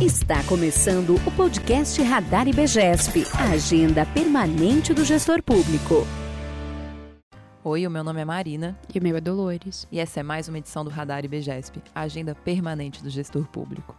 Está começando o podcast Radar IBGESP, a agenda permanente do gestor público. Oi, o meu nome é Marina. E o meu é Dolores. E essa é mais uma edição do Radar IBGESP, a agenda permanente do gestor público.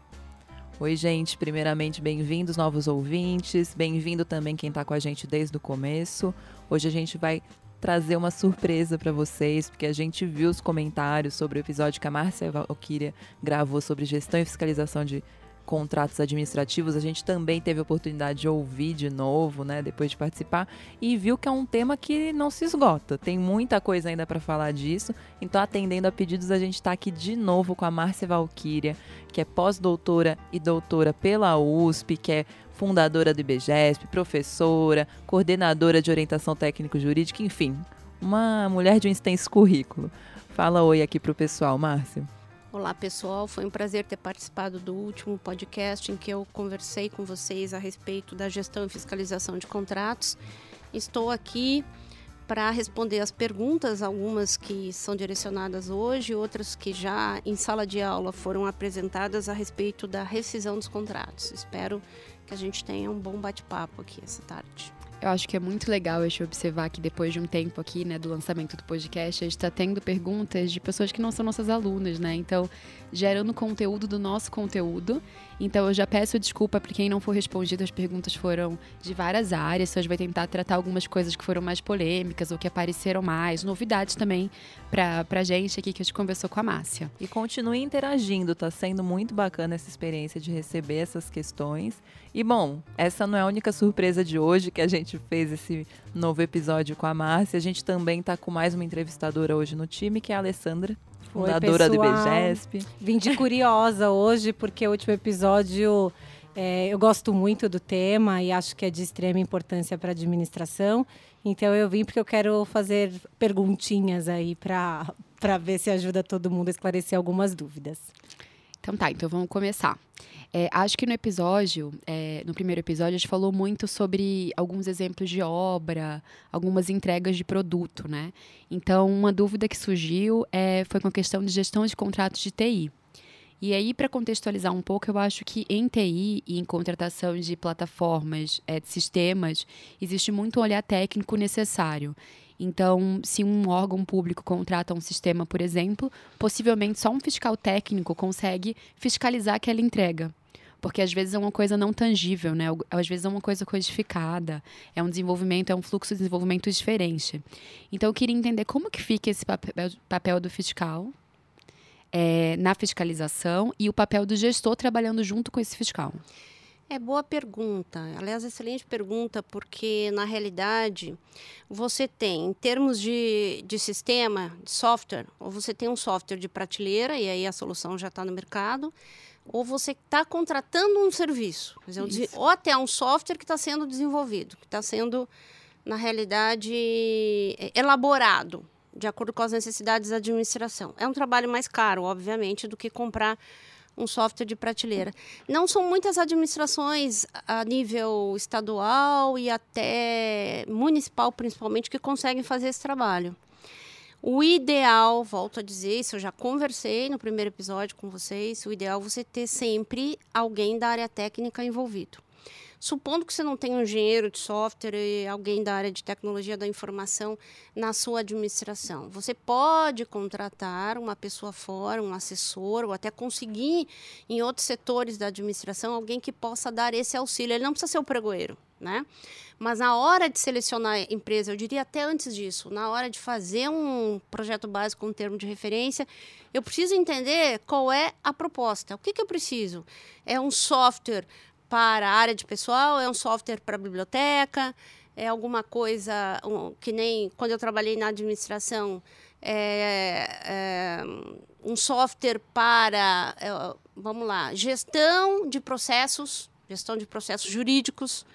Oi, gente. Primeiramente, bem-vindos novos ouvintes. Bem-vindo também quem está com a gente desde o começo. Hoje a gente vai trazer uma surpresa para vocês, porque a gente viu os comentários sobre o episódio que a Márcia Valkyria gravou sobre gestão e fiscalização de contratos administrativos, a gente também teve a oportunidade de ouvir de novo, né, depois de participar, e viu que é um tema que não se esgota. Tem muita coisa ainda para falar disso. Então, atendendo a pedidos, a gente está aqui de novo com a Márcia Valquíria, que é pós-doutora e doutora pela USP, que é fundadora do IBGESP, professora, coordenadora de orientação técnico-jurídica, enfim, uma mulher de um extenso currículo. Fala oi aqui para o pessoal, Márcia. Olá, pessoal. Foi um prazer ter participado do último podcast em que eu conversei com vocês a respeito da gestão e fiscalização de contratos. Estou aqui para responder as perguntas, algumas que são direcionadas hoje, outras que já em sala de aula foram apresentadas a respeito da rescisão dos contratos. Espero que a gente tenha um bom bate-papo aqui essa tarde. Eu acho que é muito legal a gente observar que depois de um tempo aqui, né, do lançamento do podcast, a gente está tendo perguntas de pessoas que não são nossas alunas, né? Então, gerando conteúdo do nosso conteúdo. Então, eu já peço desculpa para quem não for respondido. As perguntas foram de várias áreas. A vai tentar tratar algumas coisas que foram mais polêmicas ou que apareceram mais. Novidades também para a gente aqui que a gente conversou com a Márcia. E continue interagindo. Tá sendo muito bacana essa experiência de receber essas questões. E bom, essa não é a única surpresa de hoje que a gente fez esse novo episódio com a Márcia. A gente também está com mais uma entrevistadora hoje no time, que é a Alessandra, fundadora Oi, do IBGESP. Vim de curiosa hoje, porque o último episódio é, eu gosto muito do tema e acho que é de extrema importância para a administração. Então eu vim porque eu quero fazer perguntinhas aí para ver se ajuda todo mundo a esclarecer algumas dúvidas. Então tá, então vamos começar. É, acho que no episódio, é, no primeiro episódio, a gente falou muito sobre alguns exemplos de obra, algumas entregas de produto, né? Então, uma dúvida que surgiu é, foi com a questão de gestão de contratos de TI. E aí, para contextualizar um pouco, eu acho que em TI e em contratação de plataformas, é, de sistemas, existe muito olhar técnico necessário. Então, se um órgão público contrata um sistema, por exemplo, possivelmente só um fiscal técnico consegue fiscalizar aquela entrega. Porque às vezes é uma coisa não tangível, né? Às vezes é uma coisa codificada, é um desenvolvimento, é um fluxo de desenvolvimento diferente. Então, eu queria entender como que fica esse papel, do fiscal é, na fiscalização e o papel do gestor trabalhando junto com esse fiscal. É boa pergunta. Aliás, excelente pergunta, porque na realidade você tem, em termos de, de sistema, de software, ou você tem um software de prateleira, e aí a solução já está no mercado, ou você está contratando um serviço, dizer, ou até um software que está sendo desenvolvido, que está sendo, na realidade, elaborado de acordo com as necessidades da administração. É um trabalho mais caro, obviamente, do que comprar um software de prateleira. Não são muitas administrações a nível estadual e até municipal, principalmente, que conseguem fazer esse trabalho. O ideal, volto a dizer, isso eu já conversei no primeiro episódio com vocês, o ideal é você ter sempre alguém da área técnica envolvido. Supondo que você não tem um engenheiro de software e alguém da área de tecnologia da informação na sua administração, você pode contratar uma pessoa fora, um assessor, ou até conseguir em outros setores da administração alguém que possa dar esse auxílio. Ele não precisa ser o pregoeiro, né? Mas na hora de selecionar a empresa, eu diria até antes disso, na hora de fazer um projeto básico, um termo de referência, eu preciso entender qual é a proposta. O que, que eu preciso? É um software para a área de pessoal, é um software para biblioteca, é alguma coisa um, que nem quando eu trabalhei na administração, é, é um software para, é, vamos lá, gestão de processos, gestão de processos jurídicos.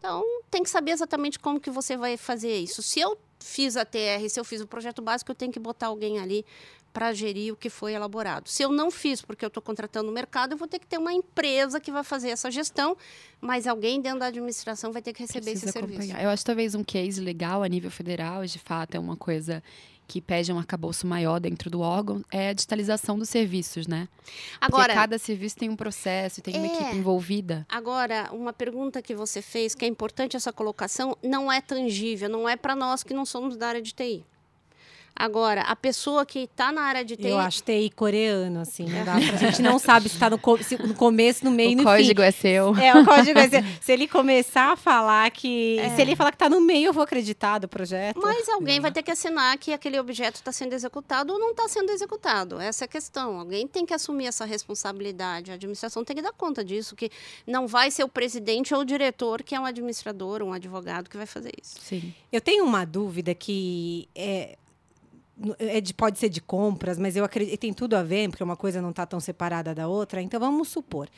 Então, tem que saber exatamente como que você vai fazer isso. Se eu fiz a TR, se eu fiz o projeto básico, eu tenho que botar alguém ali para gerir o que foi elaborado. Se eu não fiz porque eu estou contratando o mercado, eu vou ter que ter uma empresa que vai fazer essa gestão, mas alguém dentro da administração vai ter que receber Precisa esse acompanhar. serviço. Eu acho talvez um case legal a nível federal, de fato, é uma coisa que pede um arcabouço maior dentro do órgão é a digitalização dos serviços, né? Agora, Porque cada serviço tem um processo, tem uma É. equipe envolvida. Agora, uma pergunta que você fez, que é importante essa colocação, não é tangível, não é para nós que não somos da área de TI. Agora, a pessoa que está na área de TI. Eu acho TI coreano, assim. Não dá pra, a gente não sabe se está no, co- se no começo, no meio e o no código fim. é seu. É, o código é ser- Se ele começar a falar que. É. Se ele falar que está no meio, eu vou acreditar do projeto. Mas alguém vai ter que assinar que aquele objeto está sendo executado ou não está sendo executado. Essa é a questão. Alguém tem que assumir essa responsabilidade. A administração tem que dar conta disso, que não vai ser o presidente ou o diretor que é um administrador, um advogado que vai fazer isso. Sim. Eu tenho uma dúvida que é, é de- pode ser de compras, mas eu acredito tem tudo a ver, porque uma coisa não está tão separada da outra. Então vamos supor,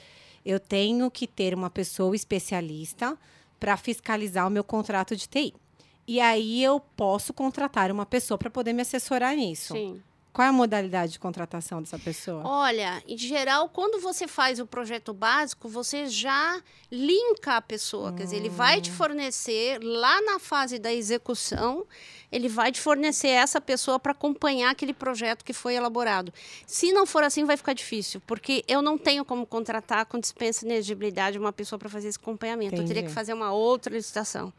eu tenho que ter uma pessoa especialista para fiscalizar o meu contrato de TI. E aí eu posso contratar uma pessoa para poder me assessorar nisso. Sim. Qual é a modalidade de contratação dessa pessoa? Olha, em geral, quando você faz o projeto básico, você já linka a pessoa. Quer dizer, ele vai te fornecer, lá na fase da execução, ele vai te fornecer essa pessoa para acompanhar aquele projeto que foi elaborado. Se não for assim, vai ficar difícil, porque eu não tenho como contratar com dispensa de elegibilidade uma pessoa para fazer esse acompanhamento. Eu teria Entendi. que fazer uma outra licitação.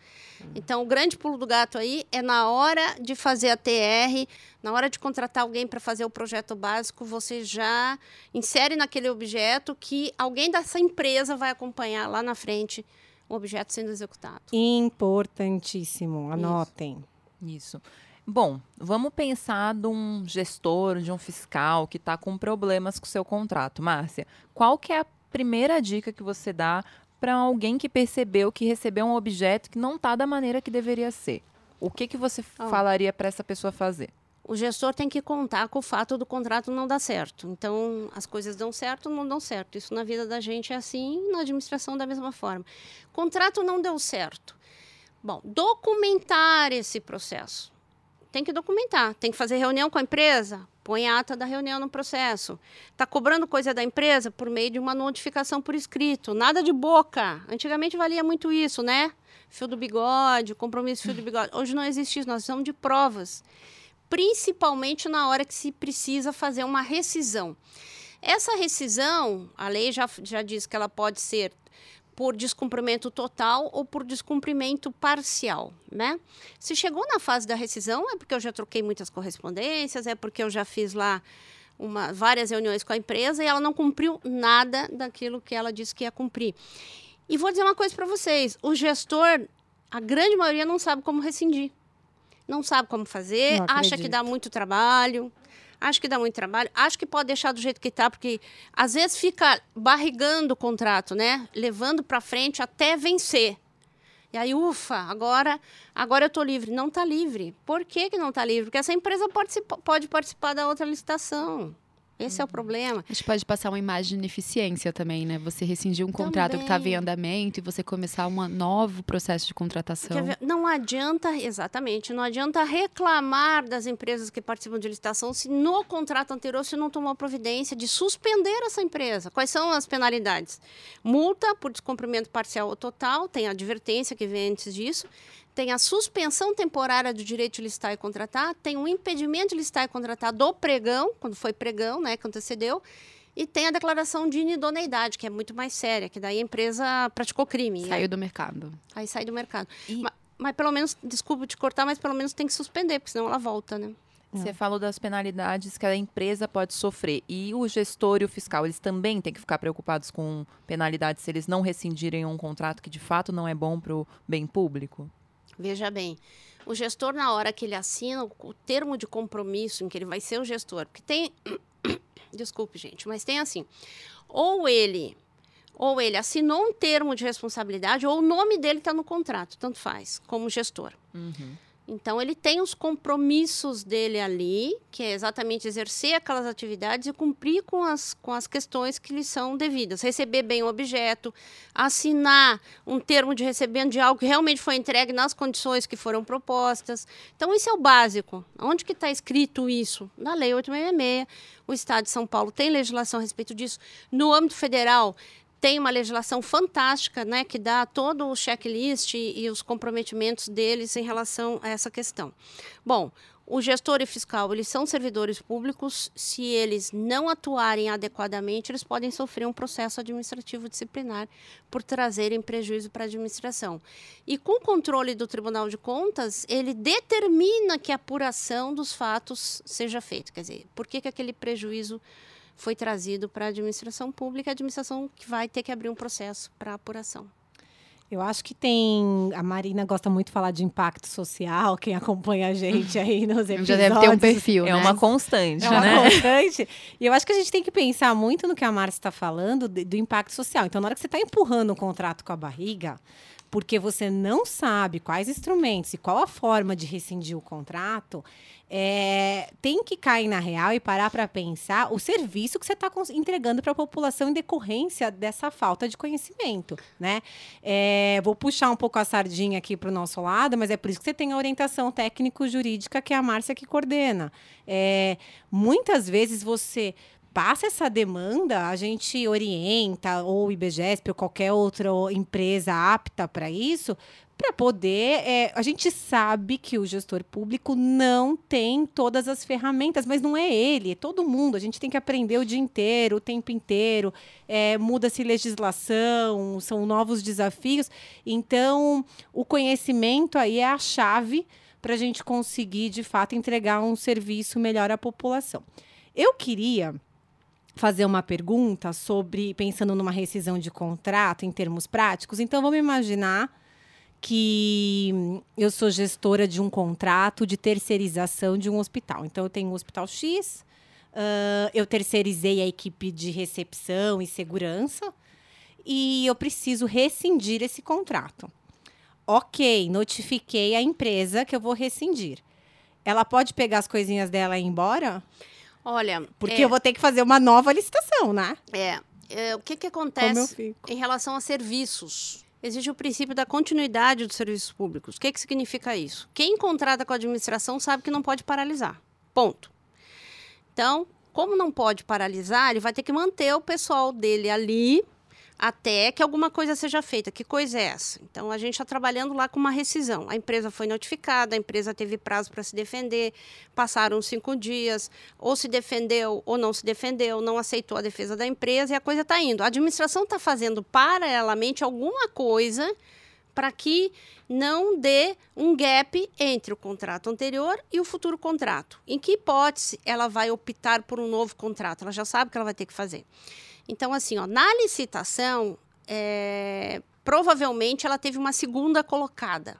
Então, o grande pulo do gato aí é na hora de fazer a TR, na hora de contratar alguém para fazer o projeto básico, você já insere naquele objeto que alguém dessa empresa vai acompanhar lá na frente o objeto sendo executado. Importantíssimo, anotem. Isso. Bom, vamos pensar de um gestor, de um fiscal que está com problemas com o seu contrato. Márcia, qual que é a primeira dica que você dá para alguém que percebeu que recebeu um objeto que não está da maneira que deveria ser? O que, que você falaria para essa pessoa fazer? O gestor tem que contar com o fato do contrato não dar certo. Então, as coisas dão certo ou não dão certo. Isso na vida da gente é assim, na administração da mesma forma. Contrato não deu certo. Bom, documentar esse processo. Tem que documentar, tem que fazer reunião com a empresa, põe a ata da reunião no processo. Está cobrando coisa da empresa por meio de uma notificação por escrito. Nada de boca. Antigamente valia muito isso, né? Fio do bigode, compromisso fio do bigode. Hoje não existe isso, nós precisamos de provas principalmente na hora que se precisa fazer uma rescisão. Essa rescisão, a lei já, já diz que ela pode ser por descumprimento total ou por descumprimento parcial, né? Se chegou na fase da rescisão, é porque eu já troquei muitas correspondências, é porque eu já fiz lá uma, várias reuniões com a empresa e ela não cumpriu nada daquilo que ela disse que ia cumprir. E vou dizer uma coisa para vocês: o gestor, a grande maioria não sabe como rescindir não sabe como fazer, acha que dá muito trabalho, acha que dá muito trabalho, acha que pode deixar do jeito que está, porque às vezes fica barrigando o contrato, né? Levando para frente até vencer. E aí, ufa, agora, agora eu estou livre. Não está livre. Por que, que não está livre? Porque essa empresa pode participar da outra licitação. Esse é o problema. Acho que pode passar uma imagem de ineficiência também, né? Você rescindir um contrato que estava em Também. andamento e você começar um novo processo de contratação. Não adianta, exatamente, não adianta reclamar das empresas que participam de licitação se no contrato anterior se não tomou providência de suspender essa empresa. Quais são as penalidades? Multa por descumprimento parcial ou total, tem a advertência que vem antes disso, tem a suspensão temporária do direito de licitar e contratar, tem o impedimento de licitar e contratar do pregão, quando foi pregão, né, que antecedeu, e tem a declaração de inidoneidade, que é muito mais séria, que daí a empresa praticou crime. Saiu do mercado. Aí sai do mercado. E- Ma- Mas, pelo menos, desculpa te cortar, mas pelo menos tem que suspender, porque senão ela volta, né? Você falou das penalidades que a empresa pode sofrer. E o gestor e o fiscal, eles também têm que ficar preocupados com penalidades se eles não rescindirem um contrato que de fato não é bom para o bem público? Veja bem, o gestor, na hora que ele assina o, termo de compromisso em que ele vai ser o gestor, porque tem. Desculpe, gente, mas tem assim: ou ele. Ou ele assinou um termo de responsabilidade, ou o nome dele está no contrato, tanto faz, como gestor. Então, ele tem os compromissos dele ali, que é exatamente exercer aquelas atividades e cumprir com as, com as questões que lhe são devidas. Receber bem o objeto, assinar um termo de recebimento de algo que realmente foi entregue nas condições que foram propostas. Então, isso é o básico. Onde que está escrito isso? Na Lei 866. O Estado de São Paulo tem legislação a respeito disso. No âmbito federal, tem uma legislação fantástica, né, que dá todo o checklist e, e os comprometimentos deles em relação a essa questão. Bom, o gestor e fiscal, eles são servidores públicos. Se eles não atuarem adequadamente, eles podem sofrer um processo administrativo disciplinar por trazerem prejuízo para a administração. E com o controle do Tribunal de Contas, ele determina que a apuração dos fatos seja feita. Quer dizer, por que, que aquele prejuízo foi trazido para a administração pública, a administração que vai ter que abrir um processo para apuração. Eu acho que tem. A Marina gosta muito de falar de impacto social, quem acompanha a gente aí nos episódios. Já deve ter um perfil. É né? uma constante, é uma né? constante. E eu acho que a gente tem que pensar muito no que a Márcia está falando do, impacto social. Então, na hora que você está empurrando um contrato com a barriga, porque você não sabe quais instrumentos e qual a forma de rescindir o contrato, é, tem que cair na real e parar para pensar o serviço que você está entregando para a população em decorrência dessa falta de conhecimento, né? É, vou puxar um pouco a sardinha aqui para o nosso lado, mas é por isso que você tem a orientação técnico-jurídica que é a Márcia que coordena. É, muitas vezes você passa essa demanda, a gente orienta, ou o IBGESP, ou qualquer outra empresa apta para isso, para poder. É, a gente sabe que o gestor público não tem todas as ferramentas, mas não é ele, é todo mundo. A gente tem que aprender o dia inteiro, o tempo inteiro. É, Muda-se legislação, são novos desafios. Então, o conhecimento aí é a chave para a gente conseguir, de fato, entregar um serviço melhor à população. Eu queria fazer uma pergunta sobre, pensando numa rescisão de contrato em termos práticos. Então, vamos imaginar que eu sou gestora de um contrato de terceirização de um hospital. Então, eu tenho um hospital X, uh, eu terceirizei a equipe de recepção e segurança e eu preciso rescindir esse contrato. Ok, notifiquei a empresa que eu vou rescindir. Ela pode pegar as coisinhas dela e ir embora? Olha. Porque é, eu vou ter que fazer uma nova licitação, né? É. é o que, que acontece em relação a serviços? Existe o princípio da continuidade dos serviços públicos. O que, que significa isso? Quem contrata com a administração sabe que não pode paralisar. Ponto. Então, como não pode paralisar, ele vai ter que manter o pessoal dele ali até que alguma coisa seja feita. Que coisa é essa? Então, a gente está trabalhando lá com uma rescisão. A empresa foi notificada, a empresa teve prazo para se defender, passaram cinco dias, ou se defendeu ou não se defendeu, não aceitou a defesa da empresa e a coisa está indo. A administração está fazendo paralelamente alguma coisa para que não dê um gap entre o contrato anterior e o futuro contrato. Em que hipótese ela vai optar por um novo contrato? Ela já sabe o que ela vai ter que fazer. Então, assim, ó, na licitação, é, provavelmente ela teve uma segunda colocada.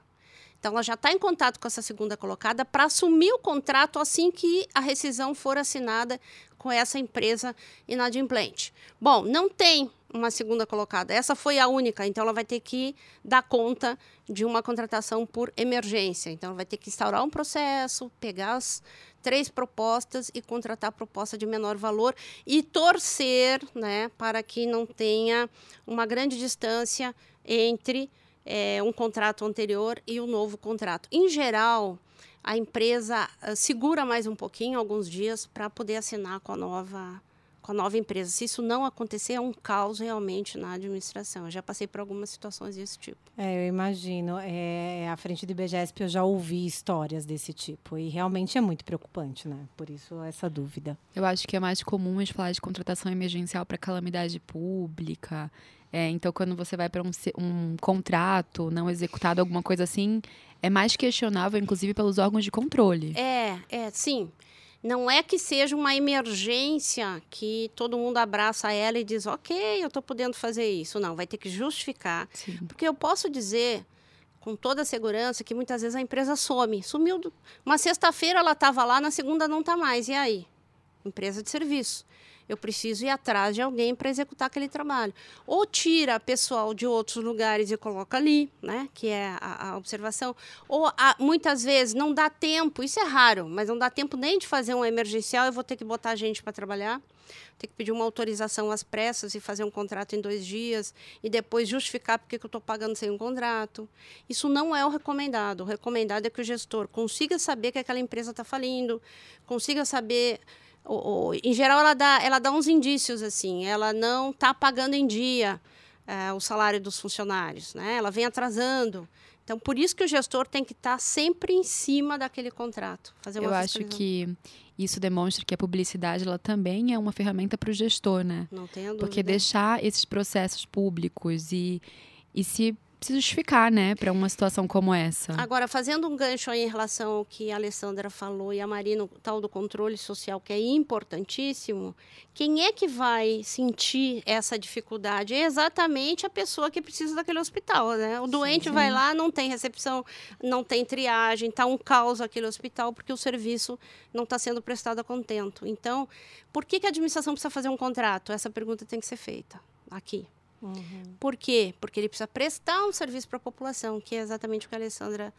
Então, ela já está em contato com essa segunda colocada para assumir o contrato assim que a rescisão for assinada com essa empresa inadimplente. Bom, não tem uma segunda colocada. Essa foi a única, então ela vai ter que dar conta de uma contratação por emergência. Então, ela vai ter que instaurar um processo, pegar as três propostas e contratar a proposta de menor valor e torcer né, para que não tenha uma grande distância entre é, um contrato anterior e o um novo contrato. Em geral, a empresa uh, segura mais um pouquinho, alguns dias, para poder assinar com a nova com a nova empresa. Se isso não acontecer, é um caos realmente na administração. Eu já passei por algumas situações desse tipo. É, eu imagino. É, à frente do IBGESP eu já ouvi histórias desse tipo. E realmente é muito preocupante, né? Por isso, essa dúvida. Eu acho que é mais comum a gente falar de contratação emergencial para calamidade pública. É, então, quando você vai para um, um contrato não executado, alguma coisa assim, é mais questionável, inclusive, pelos órgãos de controle. É, é, sim. Não é que seja uma emergência que todo mundo abraça ela e diz, ok, eu estou podendo fazer isso. Não, vai ter que justificar. Sim. Porque eu posso dizer com toda a segurança que muitas vezes a empresa some. Sumiu. Do... Uma sexta-feira ela estava lá, na segunda não está mais. E aí? Empresa de serviço eu preciso ir atrás de alguém para executar aquele trabalho. Ou tira pessoal de outros lugares e coloca ali, né, que é a, a observação. Ou a, muitas vezes não dá tempo, isso é raro, mas não dá tempo nem de fazer um emergencial, eu vou ter que botar gente para trabalhar. Ter que pedir uma autorização às pressas e fazer um contrato em dois dias e depois justificar porque que eu estou pagando sem um contrato. Isso não é o recomendado. O recomendado é que o gestor consiga saber que aquela empresa está falindo, consiga saber o, o, em geral, ela dá, ela dá uns indícios, assim. Ela não está pagando em dia é, o salário dos funcionários, né? Ela vem atrasando. Então, por isso que o gestor tem que estar sempre em cima daquele contrato. Fazer uma Eu acho que isso demonstra que a publicidade ela também é uma ferramenta para o gestor, né? Não tenha dúvida. Porque deixar esses processos públicos e, e se se justificar, né, para uma situação como essa. Agora, fazendo um gancho aí em relação ao que a Alessandra falou e a Marina, tal do controle social, que é importantíssimo, quem é que vai sentir essa dificuldade? É exatamente a pessoa que precisa daquele hospital, né? O doente sim, sim. vai lá, não tem recepção, não tem triagem, está um caos aquele hospital porque o serviço não está sendo prestado a contento. Então, por que, que a administração precisa fazer um contrato? Essa pergunta tem que ser feita aqui. Uhum. Por quê? Porque ele precisa prestar um serviço para a população, que é exatamente o que a Alessandra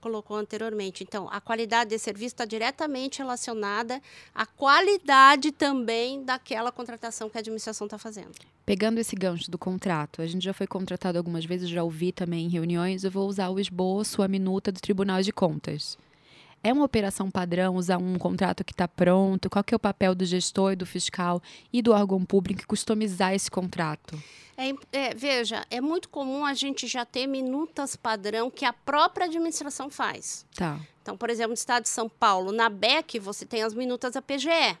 colocou anteriormente. Então, a qualidade desse serviço está diretamente relacionada à qualidade também daquela contratação que a administração está fazendo. Pegando esse gancho do contrato, a gente já foi contratado algumas vezes, já ouvi também em reuniões, eu vou usar o esboço, a minuta do Tribunal de Contas. É uma operação padrão usar um contrato que está pronto? Qual que é o papel do gestor, do fiscal e do órgão público em customizar esse contrato? É, é, veja, é muito comum a gente já ter minutas padrão que a própria administração faz. Tá. Então, por exemplo, no estado de São Paulo, na BEC, você tem as minutas da PGE.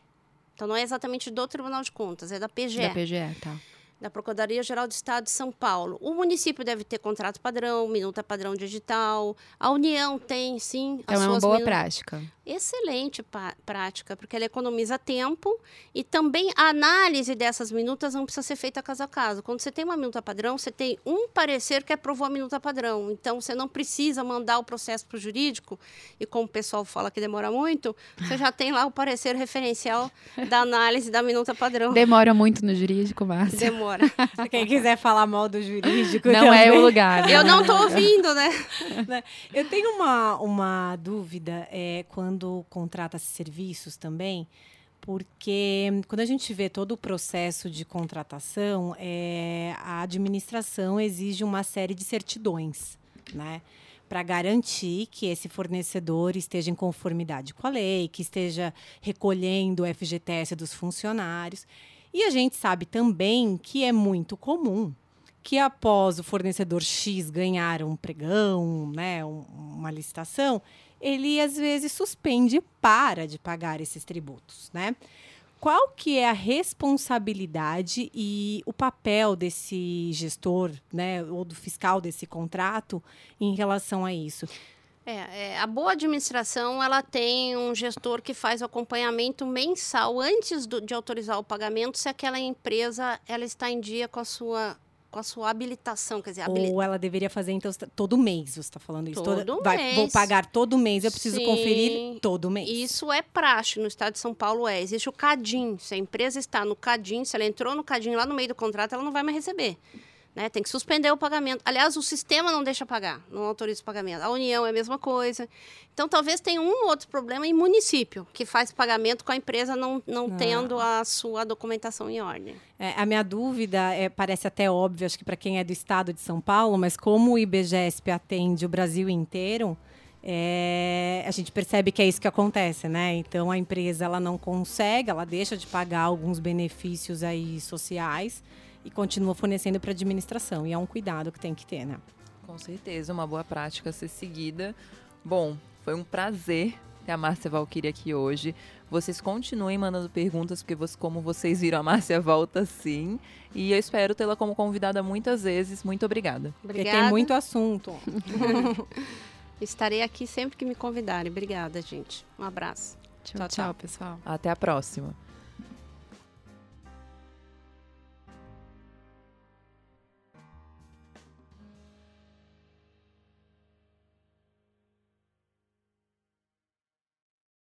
Então, não é exatamente do Tribunal de Contas, é da PGE. Da PGE, tá da Procuradoria Geral do Estado de São Paulo. O município deve ter contrato padrão, minuta padrão digital. A União tem, sim. Então é uma boa prática. Excelente prática, porque ela economiza tempo e também a análise dessas minutas não precisa ser feita caso a caso. Quando você tem uma minuta padrão, você tem um parecer que aprovou a minuta padrão. Então você não precisa mandar o processo para o jurídico, e como o pessoal fala que demora muito, você já tem lá o parecer referencial da análise da minuta padrão. Demora muito no jurídico, Márcia. Demora demora. Quem quiser falar mal do jurídico. Não também. é o lugar. Né? Eu não estou ouvindo, né? né? Eu tenho uma, uma dúvida é, quando contrata-se serviços também, porque quando a gente vê todo o processo de contratação, é, a administração exige uma série de certidões, né? para garantir que esse fornecedor esteja em conformidade com a lei, que esteja recolhendo o FGTS dos funcionários. E a gente sabe também que é muito comum que após o fornecedor X ganhar um pregão, né, uma licitação, ele às vezes suspende, para de pagar esses tributos, né? Qual que é a responsabilidade e o papel desse gestor, né, ou do fiscal desse contrato em relação a isso? É, é, a boa administração ela tem um gestor que faz o acompanhamento mensal antes do, de autorizar o pagamento se aquela empresa ela está em dia com a sua com a sua habilitação, quer dizer, habilita... ou ela deveria fazer então todo mês, você está falando isso, todo Toda... Vai, mês. Vou pagar todo mês, eu preciso Sim. conferir todo mês. Isso é praxe no estado de São Paulo é, existe o CADIM, se a empresa está no CADIM, se ela entrou no CADIM lá no meio do contrato, ela não vai mais receber. Né? Tem que suspender o pagamento. Aliás, o sistema não deixa pagar, não autoriza o pagamento. A União é a mesma coisa. Então, talvez tenha um outro problema em município, que faz pagamento com a empresa não, não ah. tendo a sua documentação em ordem. É, a minha dúvida é, parece até óbvio, acho que para quem é do estado de São Paulo, mas como o IBGESP atende o Brasil inteiro, é, a gente percebe que é isso que acontece, né? Então a empresa ela não consegue, ela deixa de pagar alguns benefícios aí sociais e continua fornecendo para a administração. E é um cuidado que tem que ter, né? Com certeza, uma boa prática a ser seguida. Bom, foi um prazer ter a Márcia Valkyrie aqui hoje. Vocês continuem mandando perguntas, porque você, como vocês viram, a Márcia volta sim. E eu espero tê-la como convidada muitas vezes. Muito obrigada. Obrigada. Porque tem muito assunto. Estarei aqui sempre que me convidarem. Obrigada, gente. Um abraço. tchau, tchau, tchau pessoal. Até a próxima.